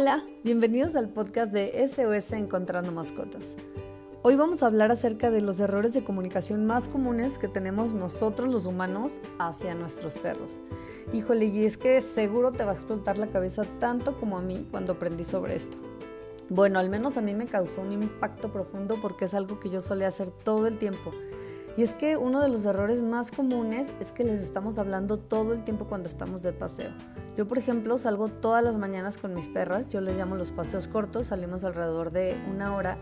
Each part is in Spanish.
Hola, bienvenidos al podcast de SOS Encontrando Mascotas. Hoy vamos a hablar acerca de los errores de comunicación más comunes que tenemos nosotros los humanos hacia nuestros perros. Híjole, y es que seguro te va a explotar la cabeza tanto como a mí cuando aprendí sobre esto. Bueno, al menos a mí me causó un impacto profundo porque es algo que yo solía hacer todo el tiempo. Y es que uno de los errores más comunes es que les estamos hablando todo el tiempo cuando estamos de paseo. Yo, por ejemplo, salgo todas las mañanas con mis perras, yo les llamo los paseos cortos, salimos alrededor de una hora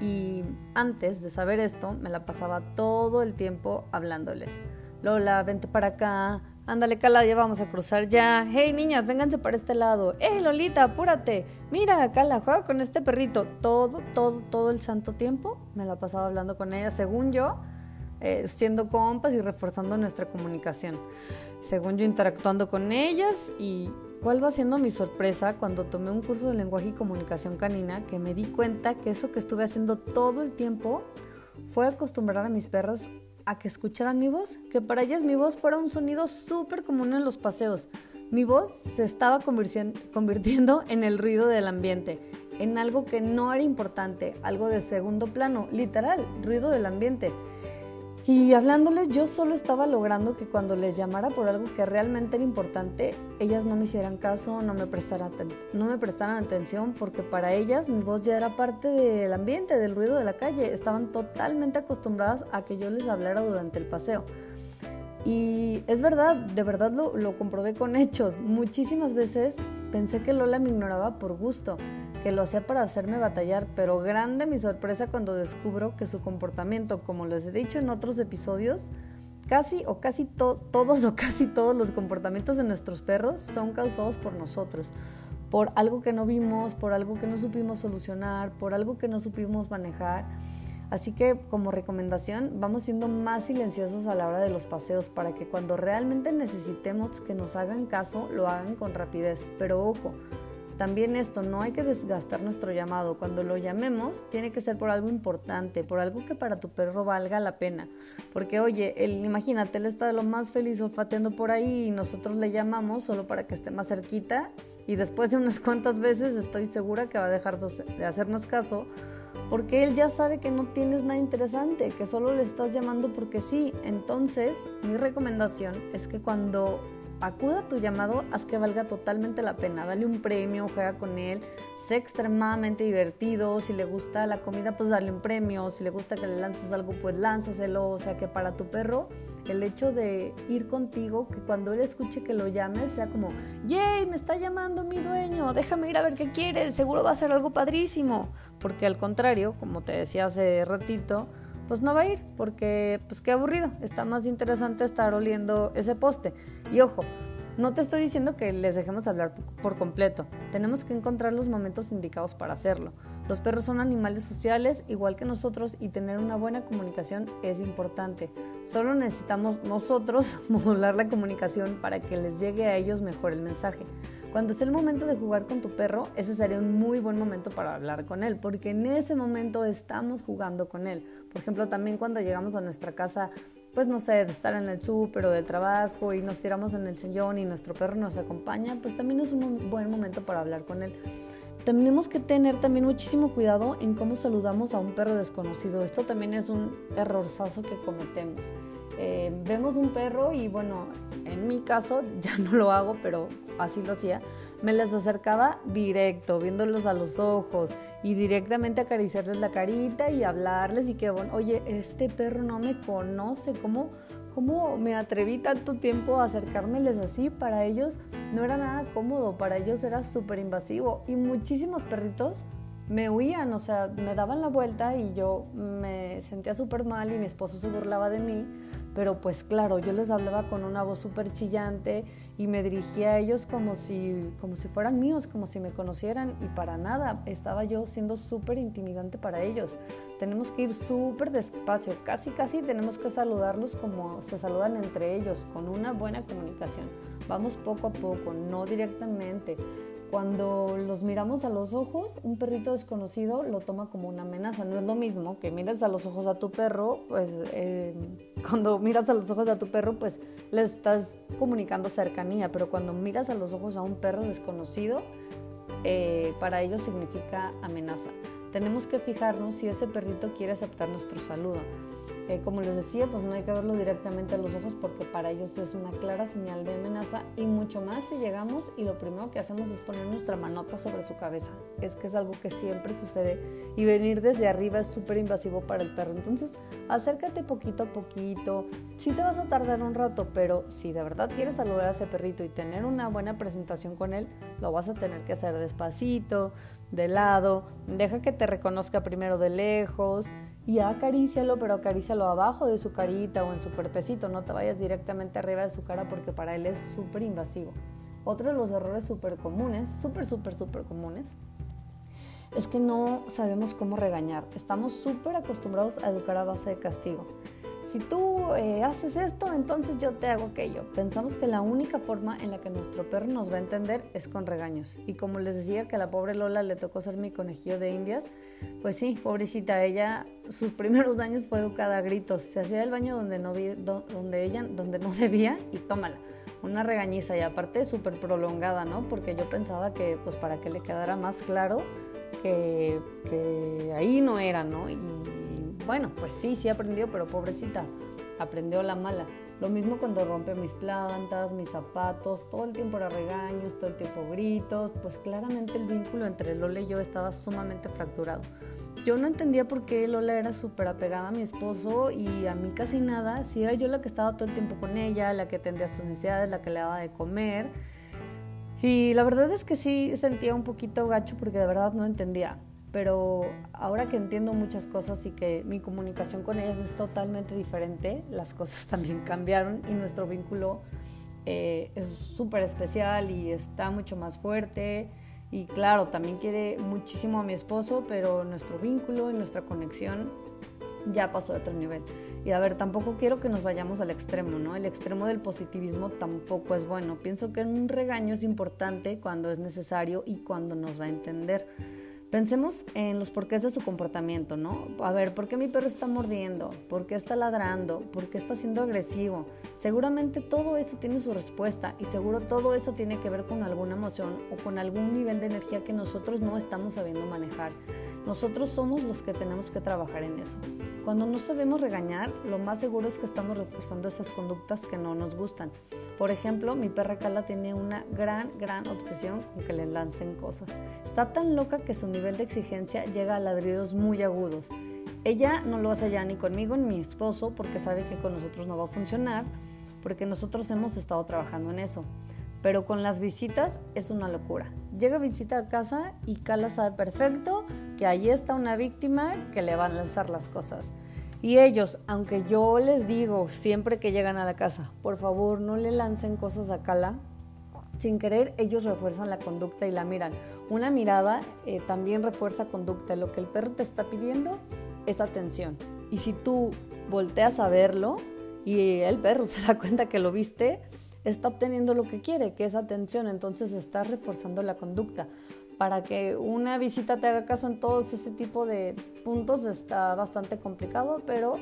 y antes de saber esto me la pasaba todo el tiempo hablándoles. Lola, vente para acá, ándale Cala, ya vamos a cruzar ya. Hey niñas, vénganse para este lado. Hey Lolita, apúrate. Mira, Cala, juega con este perrito. Todo, todo, todo el santo tiempo me la pasaba hablando con ella, según yo eh, siendo compas y reforzando nuestra comunicación. Según yo interactuando con ellas y cuál va siendo mi sorpresa cuando tomé un curso de lenguaje y comunicación canina que me di cuenta que eso que estuve haciendo todo el tiempo fue acostumbrar a mis perras a que escucharan mi voz, que para ellas mi voz fuera un sonido súper común en los paseos. Mi voz se estaba convirtiendo en el ruido del ambiente, en algo que no era importante, algo de segundo plano, literal, ruido del ambiente. Y hablándoles, yo solo estaba logrando que cuando les llamara por algo que realmente era importante, ellas no me hicieran caso, no me prestaran, no me prestaran atención, porque para ellas mi voz ya era parte del ambiente, del ruido de la calle. Estaban totalmente acostumbradas a que yo les hablara durante el paseo. Y es verdad, de verdad lo, lo comprobé con hechos. Muchísimas veces pensé que Lola me ignoraba por gusto que lo hacía para hacerme batallar, pero grande mi sorpresa cuando descubro que su comportamiento, como les he dicho en otros episodios, casi o casi todos o casi todos los comportamientos de nuestros perros son causados por nosotros, por algo que no vimos, por algo que no supimos solucionar, por algo que no supimos manejar. Así que como recomendación vamos siendo más silenciosos a la hora de los paseos para que cuando realmente necesitemos que nos hagan caso lo hagan con rapidez. Pero ojo, también esto, no hay que desgastar nuestro llamado. Cuando lo llamemos, tiene que ser por algo importante, por algo que para tu perro valga la pena. Porque, oye, él, imagínate, él está de lo más feliz olfateando por ahí y nosotros le llamamos solo para que esté más cerquita. Y después de unas cuantas veces estoy segura que va a dejar de hacernos caso porque él ya sabe que no tienes nada interesante, que solo le estás llamando porque sí. Entonces, mi recomendación es que cuando acuda a tu llamado, haz que valga totalmente la pena. Dale un premio, juega con él, sé extremadamente divertido. Si le gusta la comida, pues dale un premio. Si le gusta que le lances algo, pues lánzaselo. O sea que para tu perro, el hecho de ir contigo, que cuando él escuche que lo llames, sea como, ¡Yay! Me está llamando mi dueño, déjame ir a ver qué quiere, seguro va a ser algo padrísimo. Porque al contrario, como te decía hace ratito, pues no va a ir porque pues qué aburrido, está más interesante estar oliendo ese poste. Y ojo, no te estoy diciendo que les dejemos hablar por completo, tenemos que encontrar los momentos indicados para hacerlo. Los perros son animales sociales igual que nosotros y tener una buena comunicación es importante. Solo necesitamos nosotros modular la comunicación para que les llegue a ellos mejor el mensaje. Cuando es el momento de jugar con tu perro, ese sería un muy buen momento para hablar con él, porque en ese momento estamos jugando con él. Por ejemplo, también cuando llegamos a nuestra casa, pues no sé, de estar en el súper o del trabajo y nos tiramos en el sillón y nuestro perro nos acompaña, pues también es un buen momento para hablar con él. Tenemos que tener también muchísimo cuidado en cómo saludamos a un perro desconocido. Esto también es un errorzazo que cometemos. Eh, vemos un perro y bueno, en mi caso ya no lo hago, pero así lo hacía, me les acercaba directo, viéndolos a los ojos y directamente acariciarles la carita y hablarles y que, bueno, oye, este perro no me conoce, ¿cómo, ¿cómo me atreví tanto tiempo a acercármeles así? Para ellos no era nada cómodo, para ellos era súper invasivo y muchísimos perritos me huían, o sea, me daban la vuelta y yo me sentía súper mal y mi esposo se burlaba de mí pero pues claro, yo les hablaba con una voz súper chillante y me dirigía a ellos como si, como si fueran míos, como si me conocieran y para nada, estaba yo siendo súper intimidante para ellos. Tenemos que ir súper despacio, casi casi tenemos que saludarlos como se saludan entre ellos, con una buena comunicación. Vamos poco a poco, no directamente. Cuando los miramos a los ojos, un perrito desconocido lo toma como una amenaza. No es lo mismo que mires a los ojos a tu perro, pues eh, cuando miras a los ojos a tu perro, pues le estás comunicando cercanía, pero cuando miras a los ojos a un perro desconocido, eh, para ellos significa amenaza. Tenemos que fijarnos si ese perrito quiere aceptar nuestro saludo. Eh, como les decía, pues no hay que verlo directamente a los ojos porque para ellos es una clara señal de amenaza y mucho más si llegamos y lo primero que hacemos es poner nuestra manota sobre su cabeza. Es que es algo que siempre sucede y venir desde arriba es súper invasivo para el perro. Entonces, acércate poquito a poquito. Sí te vas a tardar un rato, pero si de verdad quieres saludar a ese perrito y tener una buena presentación con él, lo vas a tener que hacer despacito, de lado. Deja que te reconozca primero de lejos y acarícialo, pero acarícialo abajo de su carita o en su cuerpecito, no te vayas directamente arriba de su cara porque para él es súper invasivo. Otro de los errores súper comunes, súper, súper, súper comunes, es que no sabemos cómo regañar. Estamos súper acostumbrados a educar a base de castigo si tú eh, haces esto, entonces yo te hago aquello. Pensamos que la única forma en la que nuestro perro nos va a entender es con regaños. Y como les decía que a la pobre Lola le tocó ser mi conejillo de indias, pues sí, pobrecita, ella sus primeros años fue educada a gritos. Se hacía el baño donde no, donde ella, donde no debía y tómala. Una regañiza y aparte súper prolongada, ¿no? Porque yo pensaba que pues para que le quedara más claro que, que ahí no era, ¿no? Y, bueno, pues sí, sí aprendió, pero pobrecita, aprendió la mala. Lo mismo cuando rompe mis plantas, mis zapatos, todo el tiempo era regaños, todo el tiempo gritos, pues claramente el vínculo entre Lola y yo estaba sumamente fracturado. Yo no entendía por qué Lola era súper apegada a mi esposo y a mí casi nada, si era yo la que estaba todo el tiempo con ella, la que atendía sus necesidades, la que le daba de comer. Y la verdad es que sí sentía un poquito gacho porque de verdad no entendía pero ahora que entiendo muchas cosas y que mi comunicación con ellas es totalmente diferente, las cosas también cambiaron y nuestro vínculo eh, es súper especial y está mucho más fuerte. Y claro, también quiere muchísimo a mi esposo, pero nuestro vínculo y nuestra conexión ya pasó a otro nivel. Y a ver, tampoco quiero que nos vayamos al extremo, ¿no? El extremo del positivismo tampoco es bueno. Pienso que un regaño es importante cuando es necesario y cuando nos va a entender Pensemos en los porqués de su comportamiento, ¿no? A ver, ¿por qué mi perro está mordiendo? ¿Por qué está ladrando? ¿Por qué está siendo agresivo? Seguramente todo eso tiene su respuesta y seguro todo eso tiene que ver con alguna emoción o con algún nivel de energía que nosotros no estamos sabiendo manejar. Nosotros somos los que tenemos que trabajar en eso. Cuando no sabemos regañar, lo más seguro es que estamos reforzando esas conductas que no nos gustan. Por ejemplo, mi perra Carla tiene una gran, gran obsesión con que le lancen cosas. Está tan loca que su nivel de exigencia llega a ladridos muy agudos. Ella no lo hace ya ni conmigo ni mi esposo porque sabe que con nosotros no va a funcionar, porque nosotros hemos estado trabajando en eso. Pero con las visitas es una locura. Llega visita a casa y Carla sabe perfecto que ahí está una víctima que le va a lanzar las cosas. Y ellos, aunque yo les digo siempre que llegan a la casa, por favor no le lancen cosas a Cala, sin querer ellos refuerzan la conducta y la miran. Una mirada eh, también refuerza conducta. Lo que el perro te está pidiendo es atención. Y si tú volteas a verlo y el perro se da cuenta que lo viste, está obteniendo lo que quiere, que es atención. Entonces está reforzando la conducta para que una visita te haga caso en todos ese tipo de puntos está bastante complicado, pero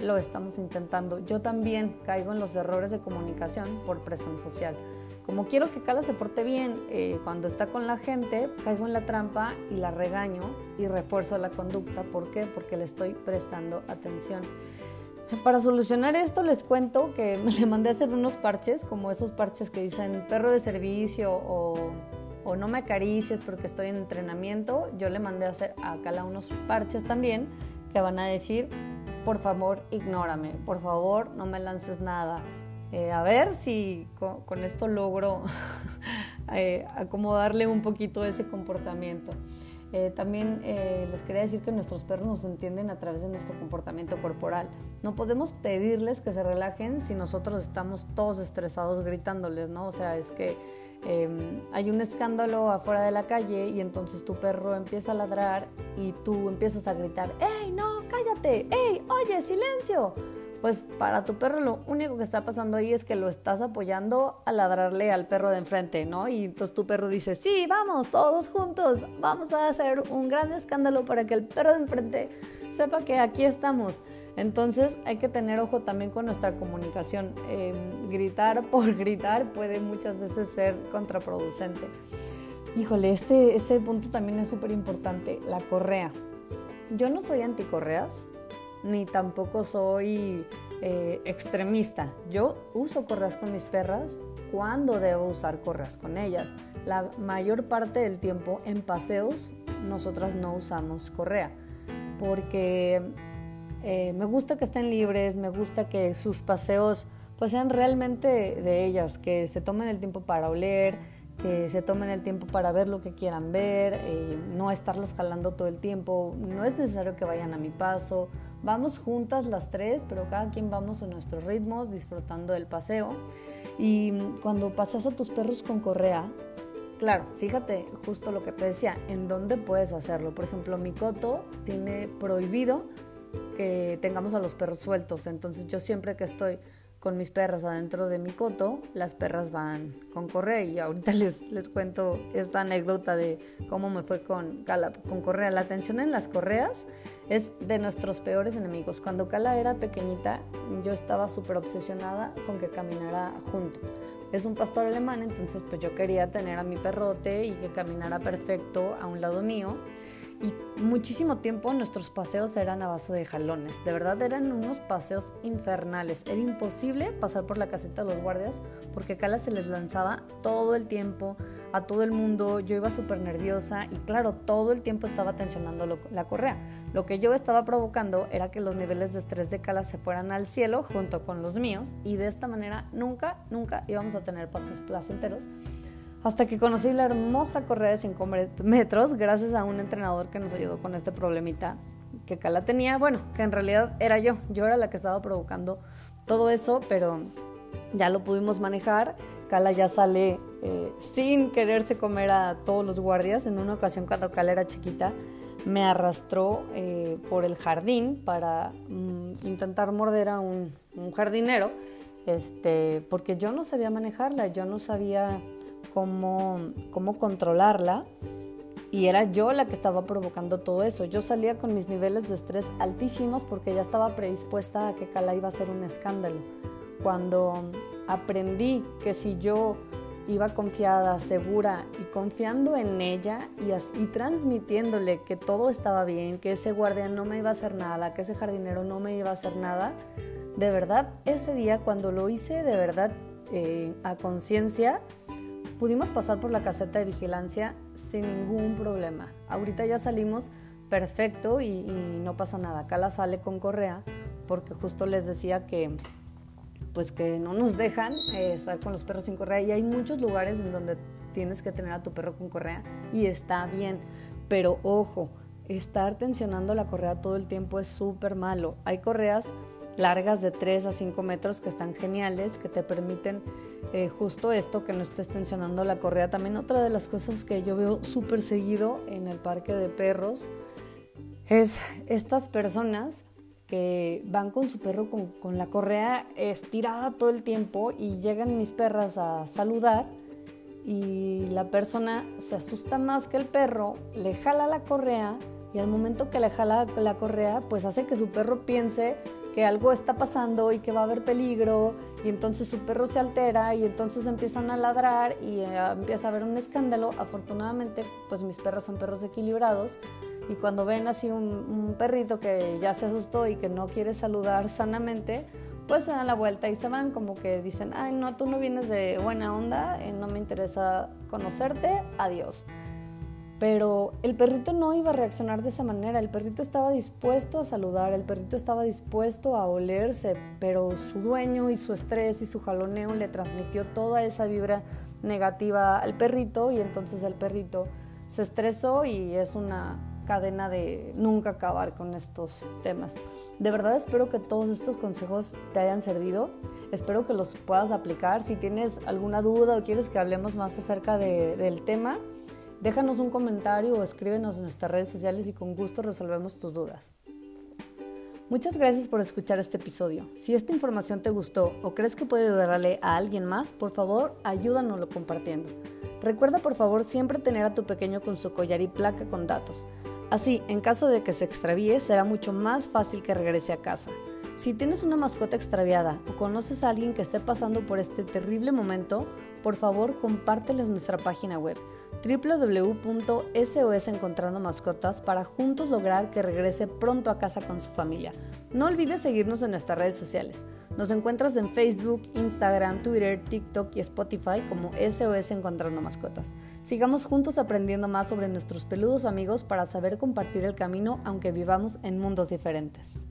lo estamos intentando. Yo también caigo en los errores de comunicación por presión social. Como quiero que Cala se porte bien eh, cuando está con la gente, caigo en la trampa y la regaño y refuerzo la conducta. ¿Por qué? Porque le estoy prestando atención. Para solucionar esto les cuento que me le mandé a hacer unos parches, como esos parches que dicen perro de servicio o o no me acaricies porque estoy en entrenamiento, yo le mandé a hacer a Cala unos parches también que van a decir, por favor, ignórame, por favor, no me lances nada. Eh, a ver si con, esto logro eh, acomodarle un poquito ese comportamiento. Eh, también les quería decir que nuestros perros nos entienden a través de nuestro comportamiento corporal. No podemos pedirles que se relajen si nosotros estamos todos estresados gritándoles, ¿no? O sea, es que Em, hay un escándalo afuera de la calle y entonces tu perro empieza a ladrar y tú empiezas a gritar, ¡Ey, no, cállate! ¡Ey, oye, silencio! Pues para tu perro lo único que está pasando ahí es que lo estás apoyando a ladrarle al perro de enfrente, ¿no? Y entonces tu perro dice, sí, vamos, todos juntos, vamos a hacer un gran escándalo para que el perro de enfrente sepa que aquí estamos. Entonces hay que tener ojo también con nuestra comunicación. Em, gritar por gritar puede muchas veces ser contraproducente. Híjole, este, este punto también es súper importante, la correa. Yo no soy anticorreas, ni tampoco soy eh, extremista. Yo uso correas con mis perras cuando debo usar correas con ellas. La mayor parte del tiempo en paseos nosotras no usamos correa porque eh, me gusta que estén libres, me gusta que sus paseos pues sean realmente de ellas, que se tomen el tiempo para oler, que se tomen el tiempo para ver lo que quieran ver, eh, no estarlas jalando todo el tiempo, no es necesario que vayan a mi paso, vamos juntas las tres, pero cada quien vamos a nuestro ritmo, disfrutando del paseo. Y cuando pasas a tus perros con correa, claro, fíjate justo lo que te decía, en dónde puedes hacerlo. Por ejemplo, mi coto tiene prohibido que tengamos a los perros sueltos, entonces yo siempre que estoy con mis perras adentro de mi coto, las perras van con correa y ahorita les, les cuento esta anécdota de cómo me fue con Cala con correa. La tensión en las correas es de nuestros peores enemigos. Cuando Cala era pequeñita, yo estaba súper obsesionada con que caminara junto. Es un pastor alemán, entonces pues yo quería tener a mi perrote y que caminara perfecto a un lado mío y muchísimo tiempo nuestros paseos eran a base de jalones. De verdad eran unos paseos infernales. Era imposible pasar por la caseta de los guardias porque Cala se les lanzaba todo el tiempo a todo el mundo. Yo iba súper nerviosa y claro, todo el tiempo estaba tensionando la correa. Lo que yo estaba provocando era que los niveles de estrés de Cala se fueran al cielo junto con los míos y de esta manera nunca, nunca íbamos a tener paseos placenteros hasta que conocí la hermosa correa de 5 metros gracias a un entrenador que nos ayudó con este problemita que Cala tenía, bueno, que en realidad era yo, yo era la que estaba provocando todo eso, pero ya lo pudimos manejar. Cala ya sale eh, sin quererse comer a todos los guardias. En una ocasión cuando Cala era chiquita, me arrastró eh, por el jardín para mm, intentar morder a un, un, jardinero, este, porque yo no sabía manejarla, yo no sabía cómo, cómo controlarla y era yo la que estaba provocando todo eso. Yo salía con mis niveles de estrés altísimos porque ya estaba predispuesta a que Cala iba a ser un escándalo. Cuando aprendí que si yo iba confiada, segura y confiando en ella y, transmitiéndole que todo estaba bien, que ese guardián no me iba a hacer nada, que ese jardinero no me iba a hacer nada, de verdad, ese día cuando lo hice de verdad eh, a conciencia, pudimos pasar por la caseta de vigilancia sin ningún problema. Ahorita ya salimos perfecto y, no pasa nada. Acá la sale con correa porque justo les decía que pues que no nos dejan eh, estar con los perros sin correa y hay muchos lugares en donde tienes que tener a tu perro con correa y está bien, pero ojo, estar tensionando la correa todo el tiempo es súper malo. Hay correas largas de 3 a 5 metros que están geniales, que te permiten eh, justo esto, que no estés tensionando la correa. También otra de las cosas que yo veo súper seguido en el parque de perros es estas personas que van con su perro con, con la correa estirada todo el tiempo y llegan mis perras a saludar y la persona se asusta más que el perro, le jala la correa y al momento que le jala la correa pues hace que su perro piense que algo está pasando y que va a haber peligro y entonces su perro se altera y entonces empiezan a ladrar y eh, empieza a haber un escándalo. Afortunadamente, pues mis perros son perros equilibrados y cuando ven así un, perrito que ya se asustó y que no quiere saludar sanamente, pues se dan la vuelta y se van como que dicen, ay no, tú no vienes de buena onda, eh, no me interesa conocerte, adiós. Pero el perrito no iba a reaccionar de esa manera, el perrito estaba dispuesto a saludar, el perrito estaba dispuesto a olerse, pero su dueño y su estrés y su jaloneo le transmitió toda esa vibra negativa al perrito y entonces el perrito se estresó y es una cadena de nunca acabar con estos temas. De verdad espero que todos estos consejos te hayan servido, espero que los puedas aplicar. Si tienes alguna duda o quieres que hablemos más acerca del tema, Déjanos un comentario o escríbenos en nuestras redes sociales y con gusto resolvemos tus dudas. Muchas gracias por escuchar este episodio. Si esta información te gustó o crees que puede ayudarle a alguien más, por favor ayúdanoslo compartiendo. Recuerda por favor siempre tener a tu pequeño con su collar y placa con datos. Así, en caso de que se extravíe, será mucho más fácil que regrese a casa. Si tienes una mascota extraviada o conoces a alguien que esté pasando por este terrible momento, por favor compárteles nuestra página web www.sos Encontrando Mascotas para juntos lograr que regrese pronto a casa con su familia. No olvides seguirnos en nuestras redes sociales. Nos encuentras en Facebook, Instagram, Twitter, TikTok y Spotify como SOS Encontrando Mascotas. Sigamos juntos aprendiendo más sobre nuestros peludos amigos para saber compartir el camino aunque vivamos en mundos diferentes.